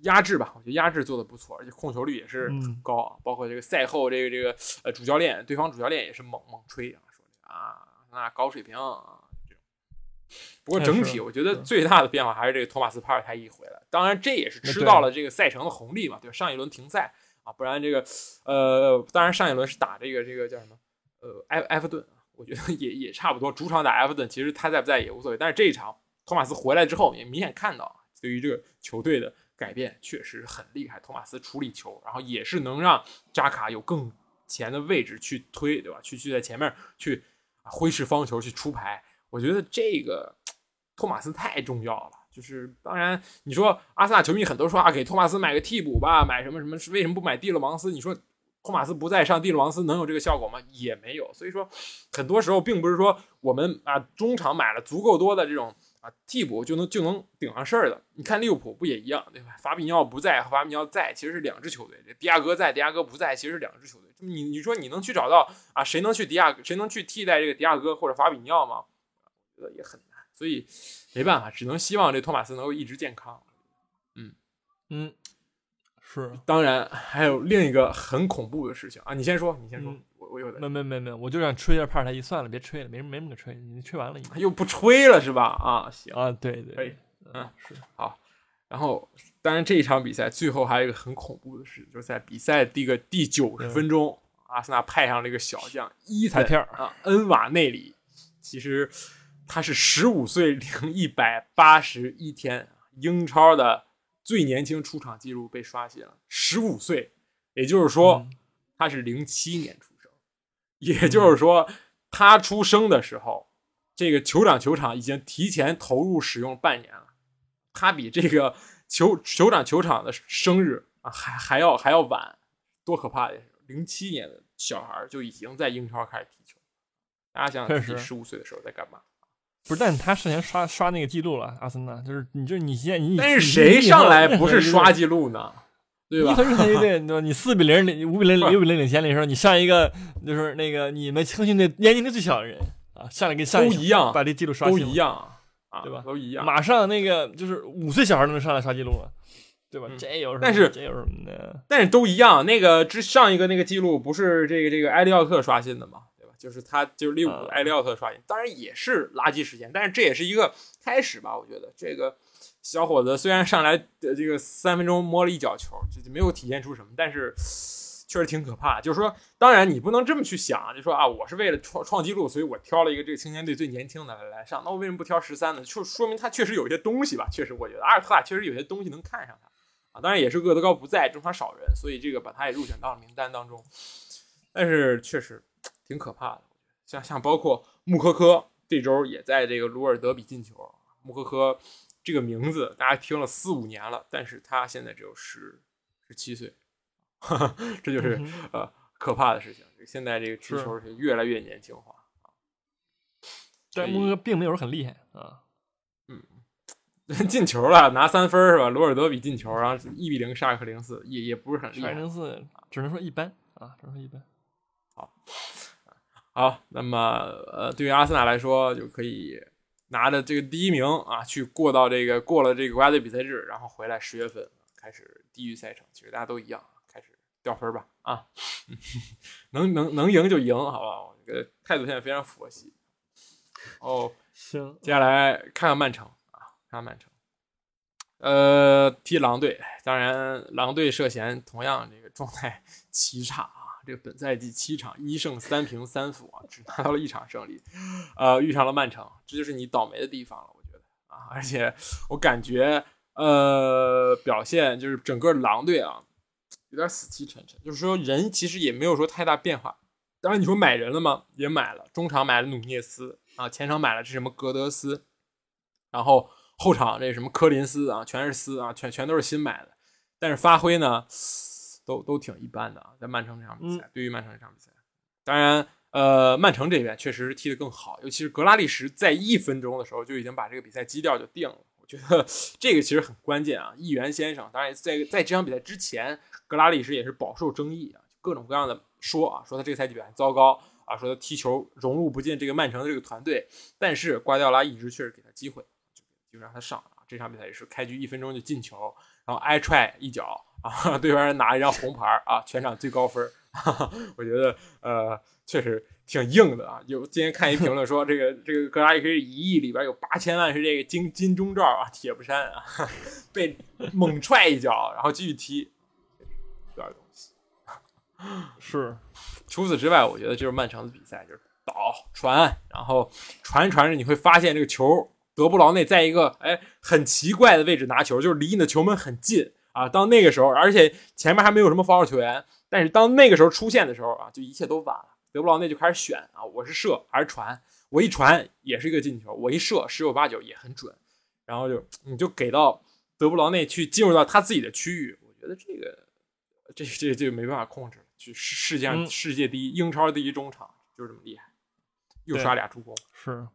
压制吧。我觉得压制做的不错，而且控球率也是很高。包括这个赛后这个这个呃主教练，对方主教练也是猛猛吹啊，说啊。那高水平啊，这种。不过整体我觉得最大的变化还是这个托马斯帕尔泰伊回来，当然这也是吃到了这个赛程的红利嘛，对吧？上一轮停赛啊，不然这个呃，当然上一轮是打这个这个叫什么呃埃埃弗顿啊，我觉得也也差不多，主场打埃弗顿，其实他在不在也无所谓。但是这一场托马斯回来之后，也明显看到对于这个球队的改变确实很厉害。托马斯处理球，然后也是能让扎卡有更前的位置去推，对吧？去去在前面去。挥斥方球去出牌，我觉得这个托马斯太重要了。就是当然，你说阿森纳球迷很多说啊，给托马斯买个替补吧，买什么什么？为什么不买蒂勒芒斯？你说托马斯不在上，蒂勒芒斯能有这个效果吗？也没有。所以说，很多时候并不是说我们啊中场买了足够多的这种啊替补就能就能顶上事儿的。你看利物浦不也一样，对吧？法比尼奥不在和法比尼奥在其实是两支球队，这迪亚哥在，迪亚哥不在，其实是两支球队。你你说你能去找到啊？谁能去迪亚？谁能去替代这个迪亚哥或者法比尼奥吗？我觉得也很难，所以没办法，只能希望这托马斯能够一直健康。嗯嗯，是。当然还有另一个很恐怖的事情啊！你先说，你先说，我我有没没没没，我就想吹一下帕尔塔伊，算了，别吹了，没没什么可吹，你吹完了，又不吹了是吧？啊，行啊，对对，可以，嗯，是好。然后，当然这一场比赛最后还有一个很恐怖的事，就是在比赛第个第九十分钟，阿森纳派上了一个小将伊彩片啊，恩瓦内里。其实他是十五岁零一百八十一天，英超的最年轻出场记录被刷新了。十五岁，也就是说他是零七年出生，也就是说他出生的时候，这个酋长球场已经提前投入使用半年了。他比这个酋酋长球场的生日啊还还要还要晚，多可怕呀！零七年的小孩就已经在英超开始踢球，大家想想自己十五岁的时候在干嘛？不是，但是他之前刷刷那个记录了，阿森纳就是你就是你现在你但是谁上来不是刷记录呢？对吧？你很对对对，你四比零领五比零六比零领先的时候，你上一个就是那个你们青训队年龄最小的人啊，上来给上都一样，把这记录刷新都一样。对吧？都一样。马上那个就是五岁小孩都能上来刷记录了，对吧？这有什么？但是这有什么的？但是都一样。那个之上一个那个记录不是这个这个埃利奥特刷新的吗？对吧？就是他就是利物浦埃利奥特刷新，当然也是垃圾时间，但是这也是一个开始吧？我觉得这个小伙子虽然上来的这个三分钟摸了一脚球，就没有体现出什么，但是。确实挺可怕，就是说，当然你不能这么去想，就说啊，我是为了创创纪录，所以我挑了一个这个青年队最年轻的来来上，那我为什么不挑十三呢？就说明他确实有一些东西吧，确实我觉得阿尔特塔确实有些东西能看上他啊。当然也是厄德高不在，中场少人，所以这个把他也入选到了名单当中。但是确实挺可怕的，像像包括穆科科这周也在这个鲁尔德比进球，穆科科这个名字大家听了四五年了，但是他现在只有十十七岁。这就是呃可怕的事情。现在这个踢球是越来越年轻化啊。但穆哥并没有很厉害啊。嗯，进球了，拿三分是吧？罗尔德比进球，然后一比零沙克零四，也也不是很厉害。零四只能说一般啊，只能说一般。好，好，那么呃，对于阿森纳来说，就可以拿着这个第一名啊，去过到这个过了这个国家队比赛日，然后回来十月份开始地狱赛程。其实大家都一样。开始掉分吧啊，能能能赢就赢，好不好？这个态度现在非常佛系。哦，行，接下来看看曼城啊，看看曼城。呃，踢狼队，当然狼队涉嫌同样这个状态 奇差啊，这个本赛季七场一胜三平三负啊，只拿到了一场胜利，呃，遇上了曼城，这就是你倒霉的地方了，我觉得啊，而且我感觉呃表现就是整个狼队啊有点死气沉沉，就是说人其实也没有说太大变化。当然你说买人了吗？也买了，中场买了努涅斯啊，前场买了这什么格德斯，然后后场这什么科林斯啊，全是斯啊，全全都是新买的，但是发挥呢都都挺一般的啊，在曼城这场比赛，对于曼城这场比赛，当然。呃，曼城这边确实是踢得更好，尤其是格拉利什在一分钟的时候就已经把这个比赛基调就定了。我觉得这个其实很关键啊。议员先生，当然在在这场比赛之前，格拉利什也是饱受争议啊，各种各样的说啊，说他这个赛季表现糟糕啊，说他踢球融入不进这个曼城的这个团队。但是瓜迪奥拉一直确实给他机会，就就让他上啊。这场比赛也是开局一分钟就进球，然后挨踹一脚啊，对方人拿一张红牌啊，全场最高分。哈 哈我觉得呃。确实挺硬的啊！有今天看一评论说，这个这个格拉利什一亿里边有八千万是这个金金钟罩啊，铁布衫啊，被猛踹一脚，然后继续踢，有点东西。是，除此之外，我觉得就是曼城的比赛，就是倒传，然后传着传着，你会发现这个球德布劳内在一个哎很奇怪的位置拿球，就是离你的球门很近啊。到那个时候，而且前面还没有什么防守球员，但是当那个时候出现的时候啊，就一切都晚了。德布劳内就开始选啊，我是射还是传？我一传也是一个进球，我一射十有八九也很准。然后就你就给到德布劳内去进入到他自己的区域，我觉得这个这这这没办法控制，去世世界上世界第一、英超第一中场就是这么厉害，又刷俩助攻。是，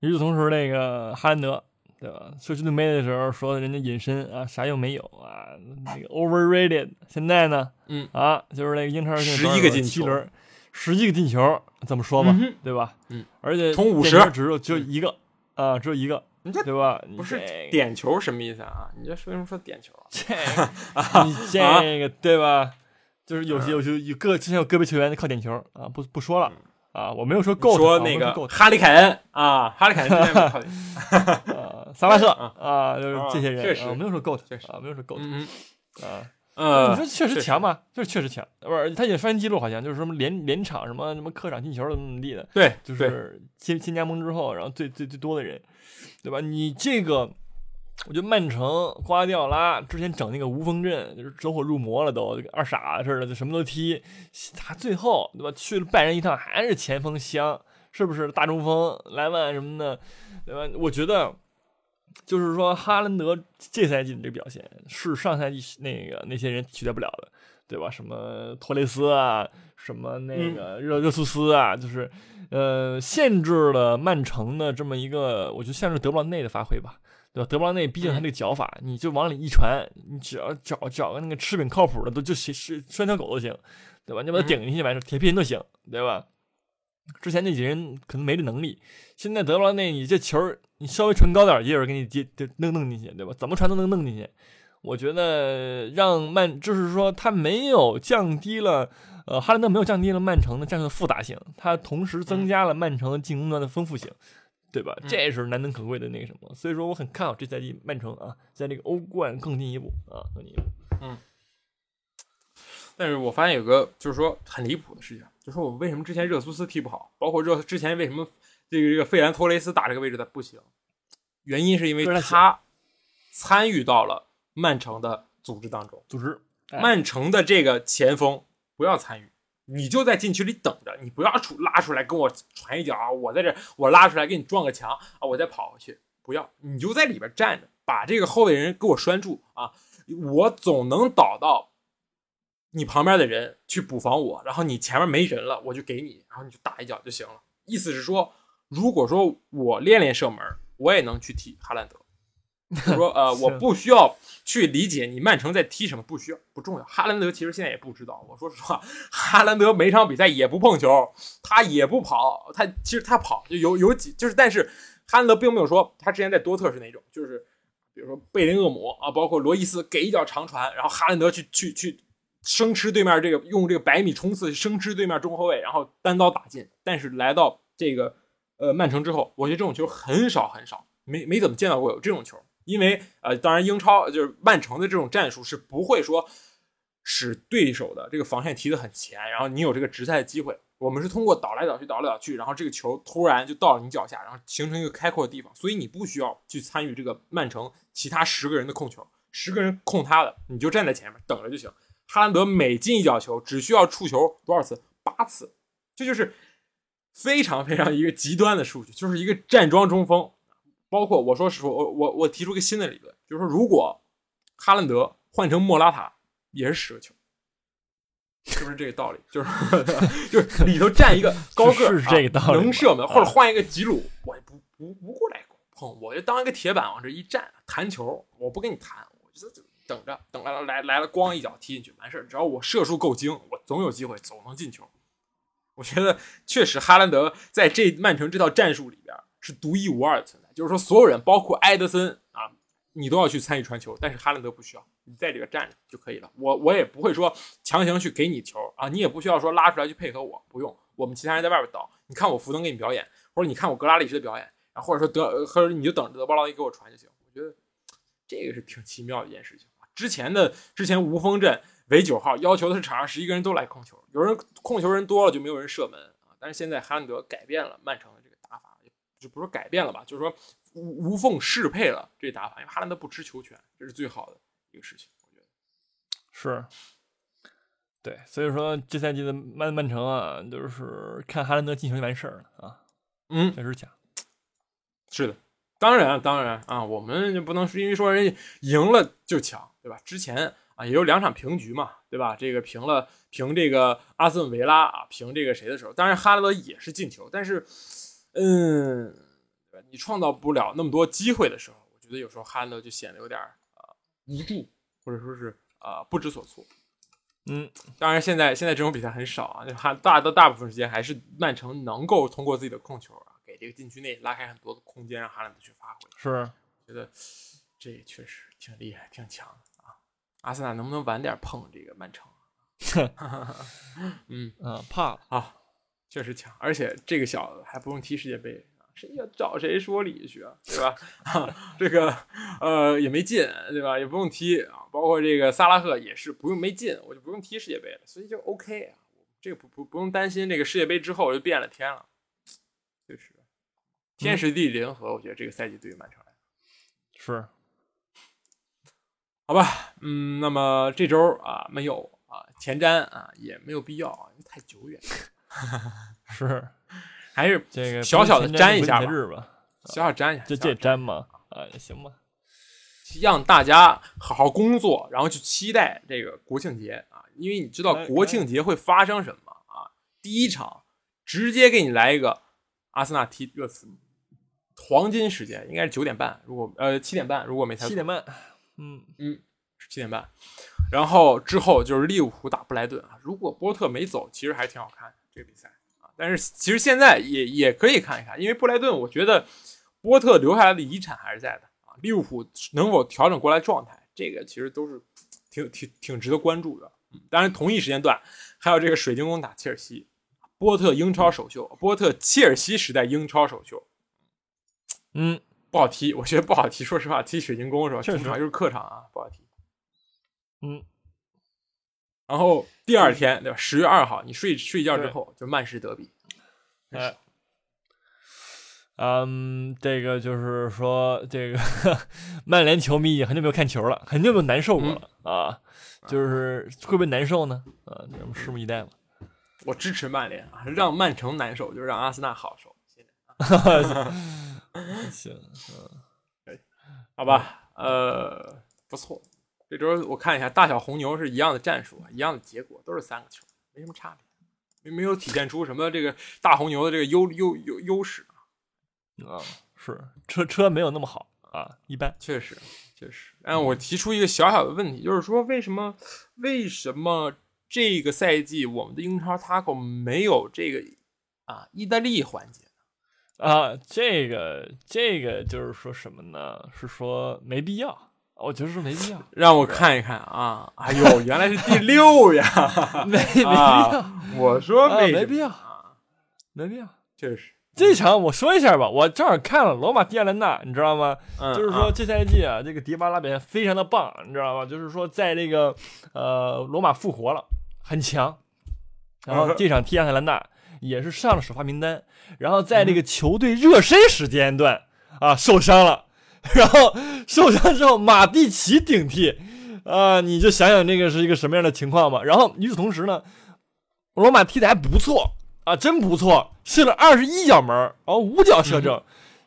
与此同时，那个哈兰德对吧？社区队没的时候说人家隐身啊，啥用没有啊？那个 overrated。现在呢，嗯啊，就是那个英超十一个进球。十一个进球，怎么说吧，对吧？嗯，而且从五十只有就一个啊，只有一个，对吧？不是点球什么意思啊？你这为什么说点球啊？这 你这个对吧？就是有些有些有个之前有个别球员靠点球啊，不不说了啊，我没有说够，说那个哈利凯恩啊，哈利凯恩 萨拉赫啊，就是这些人，我没有说够确实啊，没有说够嗯啊。呃，你说确实强吗？就是确实强，不是？他也刷新记录，好像就是什么连连场什么什么客场进球怎么怎么地的。对，就是新新加盟之后，然后最最最多的人，对吧？你这个，我觉得曼城瓜迪奥拉之前整那个无锋阵，就是走火入魔了，都二傻似的，就什么都踢。他最后对吧？去了拜仁一趟，还是前锋香，是不是？大中锋莱万什么的，对吧？我觉得。就是说，哈兰德这赛季的这个表现是上赛季那个那些人取代不了的，对吧？什么托雷斯啊，什么那个热热苏斯啊，就是呃，限制了曼城的这么一个，我觉得限制德布劳内的发挥吧，对吧？德布劳内毕竟他那个脚法，你就往里一传，你只要找找个那个吃饼靠谱的，都就谁是拴条狗都行，对吧？你把他顶进去完事，铁皮人都行，对吧？之前那几人可能没这能力，现在德布劳内，你这球你稍微传高点，也有人给你接，就弄弄进去，对吧？怎么传都能弄进去。我觉得让曼，就是说他没有降低了，呃，哈兰德没有降低了曼城的战术的复杂性，他同时增加了曼城的进攻端的丰富性，对吧？这是难能可贵的那个什么。所以说我很看好这赛季曼城啊，在这个欧冠更进一步啊，更进一步。嗯。但是我发现有个就是说很离谱的事情。就说我为什么之前热苏斯踢不好，包括热之前为什么这个这个费兰托雷斯打这个位置他不行，原因是因为他参与到了曼城的组织当中。组织曼城的这个前锋不要参与，你就在禁区里等着，你不要出拉出来跟我传一脚啊！我在这我拉出来给你撞个墙啊！我再跑回去，不要，你就在里边站着，把这个后卫人给我拴住啊！我总能倒到。你旁边的人去补防我，然后你前面没人了，我就给你，然后你就打一脚就行了。意思是说，如果说我练练射门，我也能去踢哈兰德。说呃，我不需要去理解你曼城在踢什么，不需要，不重要。哈兰德其实现在也不知道。我说实话，哈兰德每场比赛也不碰球，他也不跑，他其实他跑就有有几就是，但是哈兰德并没有说他之前在多特是那种，就是比如说贝林厄姆啊，包括罗伊斯给一脚长传，然后哈兰德去去去。生吃对面这个用这个百米冲刺生吃对面中后卫，然后单刀打进。但是来到这个呃曼城之后，我觉得这种球很少很少，没没怎么见到过有这种球。因为呃，当然英超就是曼城的这种战术是不会说使对手的这个防线提得很前，然后你有这个直塞的机会。我们是通过倒来倒去、倒来倒去，然后这个球突然就到了你脚下，然后形成一个开阔的地方，所以你不需要去参与这个曼城其他十个人的控球，十个人控他的，你就站在前面等着就行。哈兰德每进一脚球，只需要触球多少次？八次，这就是非常非常一个极端的数据，就是一个站桩中锋。包括我说实话，我我我提出个新的理论，就是说如果哈兰德换成莫拉塔，也是十个球。是不是这个道理？就是 就是里头站一个高个是这个道理，能射门，或者换一个吉鲁，我也不不不过来碰，我就当一个铁板往这一站弹球，我不跟你弹，我觉得就等着等来了来来了，咣一脚踢进去完事儿。只要我射术够精，我总有机会，总能进球。我觉得确实哈兰德在这曼城这套战术里边是独一无二的存在，就是说所有人，包括埃德森啊，你都要去参与传球，但是哈兰德不需要。你在这个站着就可以了，我我也不会说强行去给你球啊，你也不需要说拉出来去配合我，不用，我们其他人在外边倒，你看我福登给你表演，或者你看我格拉利什的表演，然后或者说德，或者你就等着德波劳伊给我传就行。我觉得这个是挺奇妙的一件事情。之前的之前无锋阵为九号，要求的是场上十一个人都来控球，有人控球人多了就没有人射门啊。但是现在哈兰德改变了曼城的这个打法，就不是改变了吧，就是说无无缝适配了这打法，因为哈兰德不吃球权，这是最好的。一个事情，我觉得是，对，所以说这赛季的曼曼城啊，就是看哈兰德进球就完事儿了啊，嗯，确实强，是的，当然当然啊，我们就不能是因为说人家赢了就强，对吧？之前啊也有两场平局嘛，对吧？这个平了平这个阿斯顿维拉啊，平这个谁的时候，当然哈兰德也是进球，但是嗯，你创造不了那么多机会的时候，我觉得有时候哈兰德就显得有点啊。无助，或者说是啊不知所措。嗯，当然现在现在这种比赛很少啊，哈大的大部分时间还是曼城能够通过自己的控球啊，给这个禁区内拉开很多的空间，让哈兰德去发挥。是，觉得这确实挺厉害，挺强啊。阿森纳能不能晚点碰这个曼城？嗯嗯，怕了啊，确实强，而且这个小子还不用踢世界杯。谁要找谁说理去啊，对吧？这个呃也没进，对吧？也不用踢啊。包括这个萨拉赫也是不用没进，我就不用踢世界杯了，所以就 OK 啊。这个不不不用担心，这个世界杯之后就变了天了，就是天时地利人和。我觉得这个赛季对于曼城来说是好吧。嗯，那么这周啊没有啊前瞻啊也没有必要啊，太久远 是。还是这个小小的沾一下吧，小小沾一下，就这沾嘛，啊，行吧，让大家好好工作，然后去期待这个国庆节啊，因为你知道国庆节会发生什么啊？第一场直接给你来一个阿森纳踢热刺，黄金时间应该是九点半，如果呃七点半，如果没猜错，七点半，嗯嗯，七点半，然后之后就是利物浦打布莱顿啊，如果波特没走，其实还挺好看这个比赛啊。但是其实现在也也可以看一看，因为布莱顿，我觉得波特留下来的遗产还是在的啊。利物浦能否调整过来状态，这个其实都是挺挺挺值得关注的。嗯，当然同一时间段还有这个水晶宫打切尔西，波特英超首秀，波特切尔西时代英超首秀，嗯，不好踢，我觉得不好踢。说实话，踢水晶宫是吧？确实，就是客场啊，不好踢。嗯。然后第二天，对吧？十月二号，你睡睡觉之后就曼市德比。哎，嗯，这个就是说，这个曼联球迷已经很久没有看球了，很久没有难受过了啊！就是会不会难受呢？啊，咱们拭目以待吧。我支持曼联啊，让曼城难受，就让阿森纳好受。行，嗯，好吧，呃，不错。这周我看一下，大小红牛是一样的战术，一样的结果，都是三个球，没什么差别，没没有体现出什么这个大红牛的这个优优优优势啊。是车车没有那么好啊，一般，确实确实。但，我提出一个小小的问题，就是说为什么为什么这个赛季我们的英超 Taco 没有这个啊意大利环节啊？这个这个就是说什么呢？是说没必要。我觉得是没必要，让我看一看啊！哎呦，原来是第六呀，没没必要。我说没没必要，没必要。确实，这场我说一下吧，我正好看了罗马蒂亚兰纳，你知道吗？嗯，就是说这赛季啊，这个迪巴拉表现非常的棒，你知道吗？就是说在这个呃罗马复活了，很强。然后这场踢亚特兰大也是上了首发名单，然后在这个球队热身时间段啊受伤了，然后受伤之后马蒂奇顶替，啊，你就想想这个是一个什么样的情况吧。然后与此同时呢，罗马踢的还不错啊，真不错，射了二十一脚门，然后五脚射正。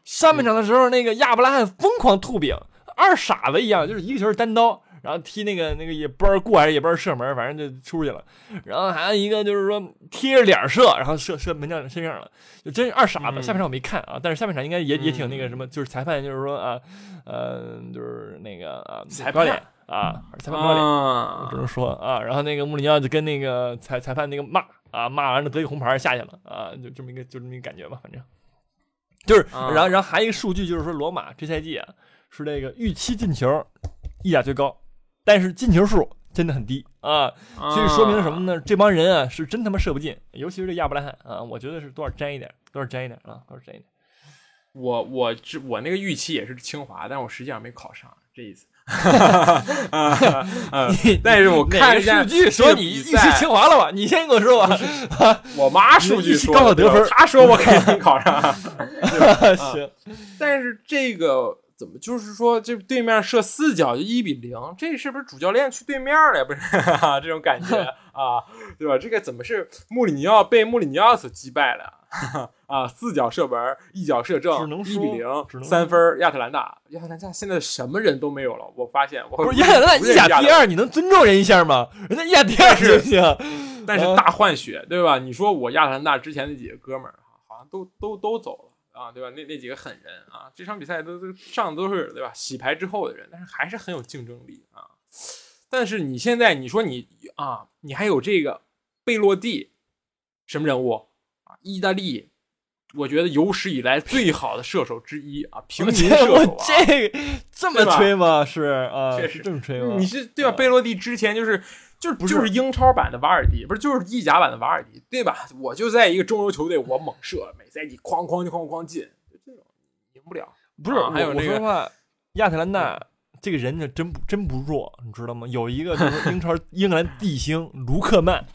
上半场的时候，那个亚布拉罕疯狂吐饼，二傻子一样，就是一个球是单刀。然后踢那个那个也不知道过还是也不知道射门，反正就出去了。然后还有一个就是说贴着脸射，然后射射门将身上了，就真是二傻子。下半场我没看啊，但是下半场应该也也挺那个什么，就是裁判就是说啊，呃，就是那个啊，裁判脸啊，裁判不要脸，只能说啊。然后那个穆里尼奥就跟那个裁裁判那个骂啊，骂完了得一红牌下去了啊，就这么一个就这么一个感觉吧，反正就是。然后然后还有一个数据就是说罗马这赛季啊是这个预期进球意甲最高。但是进球数真的很低啊，所以说明什么呢？这帮人啊是真他妈射不进，尤其是这亚布拉罕啊，我觉得是多少沾一点，多少沾一点啊，多少沾一点。我我这我那个预期也是清华，但我实际上没考上，这意思。但是我看数据说你预期清华了吧？你先跟我说吧。我妈数据说高考得分，她说我肯定考上。行，但是这个。怎么就是说，这对面射四脚就一比零？这是不是主教练去对面了呀？不是 这种感觉 啊，对吧？这个怎么是穆里尼奥被穆里尼奥所击败了 啊？四脚射门，一脚射正，一比零，三分。亚特兰大，亚特兰大现在什么人都没有了。我发现，我不是亚特兰大意甲第二，你能尊重人一下吗？人家意甲第二行不行？但是大换血，对吧？你说我亚特兰大之前那几个哥们儿好像都都都走了。啊，对吧？那那几个狠人啊，这场比赛都都上的都是对吧？洗牌之后的人，但是还是很有竞争力啊。但是你现在你说你啊，你还有这个贝洛蒂，什么人物啊？意大利，我觉得有史以来最好的射手之一啊，平民射手啊。这这么吹吗？是啊，确实这么吹吗？你是对吧？贝洛蒂之前就是。就是是就是英超版的瓦尔迪，不是就是意甲版的瓦尔迪，对吧？我就在一个中游球队，我猛射，每赛季哐哐哐哐进，就这种赢不了。不是，还有那个亚特兰大这个人呢，真不真不弱，你知道吗？有一个就是英超 英格兰地星卢克曼，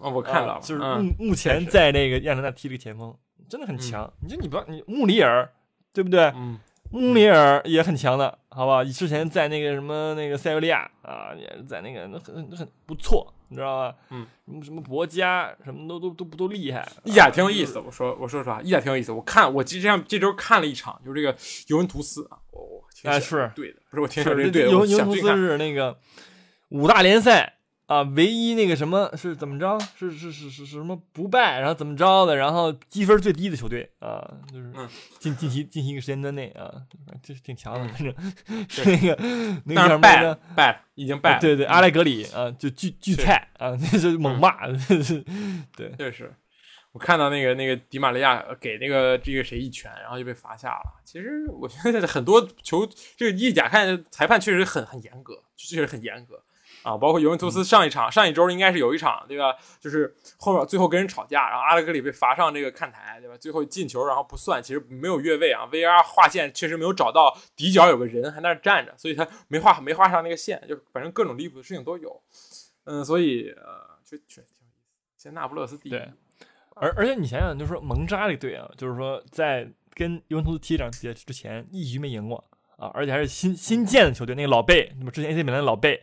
哦，我看到了，就是目目前在那个亚特兰大踢这个前锋，真的很强。你就你不你穆里尔，对不对？嗯。穆里尔也很强的，好吧？之前在那个什么那个塞维利亚啊，也在那个那很很不错，你知道吧？嗯，什么什么博加，什么都都都不都厉害。意甲挺有意思，我说我说实话，意甲挺有意思。我看我这样这周看了一场，就是这个尤文图斯啊，我哎是对的，不是我听说这对的。尤文图斯是那个五大联赛。啊，唯一那个什么是怎么着？是是是是是什么不败，然后怎么着的？然后积分最低的球队啊，就是近近期近期一个时间段内啊，这是挺强的，反正是那个那个什么败了，败了，已经败了。对对，阿莱格里啊，就巨巨菜啊，那是猛骂，对，确实。我看到那个那个迪玛利亚给那个这个谁一拳，然后就被罚下了。其实我觉得很多球这个意甲看裁判确实很很严格，确实很严格。啊，包括尤文图斯上一场、上一周应该是有一场，对吧？就是后面最后跟人吵架，然后阿莱格里被罚上这个看台，对吧？最后进球，然后不算，其实没有越位啊，VR 划线确实没有找到底角有个人还在那站着，所以他没画没画上那个线，就反正各种离谱的事情都有。嗯，所以呃，确确实挺有意思。现在那不勒斯第一，对。而而且你想想，就是说蒙扎这队啊，就是说在跟尤文图斯踢这场比赛之前一局没赢过啊，而且还是新新建的球队，那个老贝，那么之前 AC 米兰的老贝。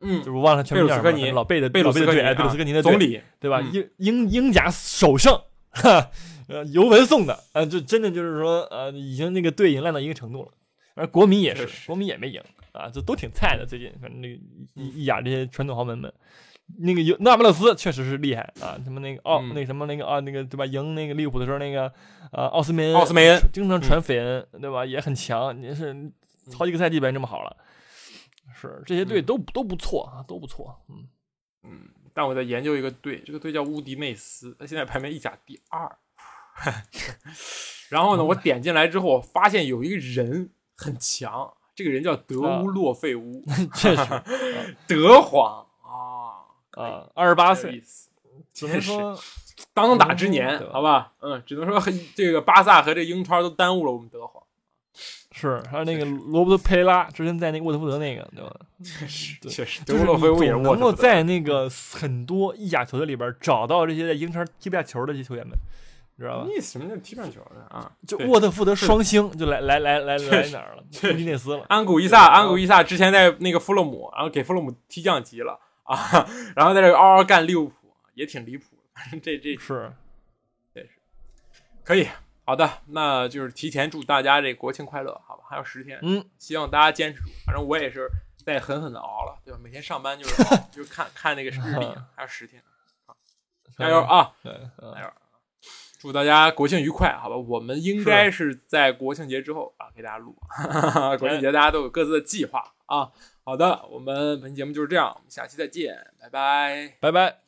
嗯，就是忘了全名叫老贝的贝鲁斯科尼，贝鲁斯科尼的总理，对吧？英英英甲首胜，哈，呃，尤文送的，呃，就真的就是说，呃，已经那个队已经烂到一个程度了。而国民也是，国民也没赢啊，就都挺菜的。最近，反正那个意甲这些传统豪门们，那个尤那不勒斯确实是厉害啊，什么那个奥那什么那个啊那个对吧？赢那个利物浦的时候，那个呃奥斯梅恩，奥斯梅恩经常传绯闻，对吧？也很强，也是好几个赛季变这么好了。是这些队都都不错啊，都不错。嗯嗯，但我在研究一个队，这个队叫乌迪内斯，他现在排名意甲第二。然后呢，我点进来之后，我发现有一个人很强，这个人叫德乌洛费乌，确实，德皇啊啊，二十八岁，只能说当打之年，好吧，嗯，只能说这个巴萨和这英超都耽误了我们德皇。是，还有那个罗伯特佩雷拉，之前在那个沃特福德那个，对吧？确实对确实，就是你总能够在那个很多意甲球队里边找到这些在英超踢不下球的这些球员们，你知道吧？你什么叫踢半球的啊？就沃特福德双星就来来来来来哪儿了？确实乌迪内斯了。安古伊萨，安古伊萨之前在那个弗洛姆，然后给弗洛姆踢降级了啊，然后在这嗷嗷干利物浦，也挺离谱的。反正这这是，可以，好的，那就是提前祝大家这国庆快乐，好吧？还有十天，嗯，希望大家坚持住。反正我也是在狠狠的熬了，对吧？每天上班就是熬 就是看看那个日历，还有十天，加油！啊！对，嗯加油！祝大家国庆愉快，好吧？我们应该是在国庆节之后啊给大家录，国庆节大家都有各自的计划啊。好的，我们本期节目就是这样，我们下期再见，拜拜。拜拜。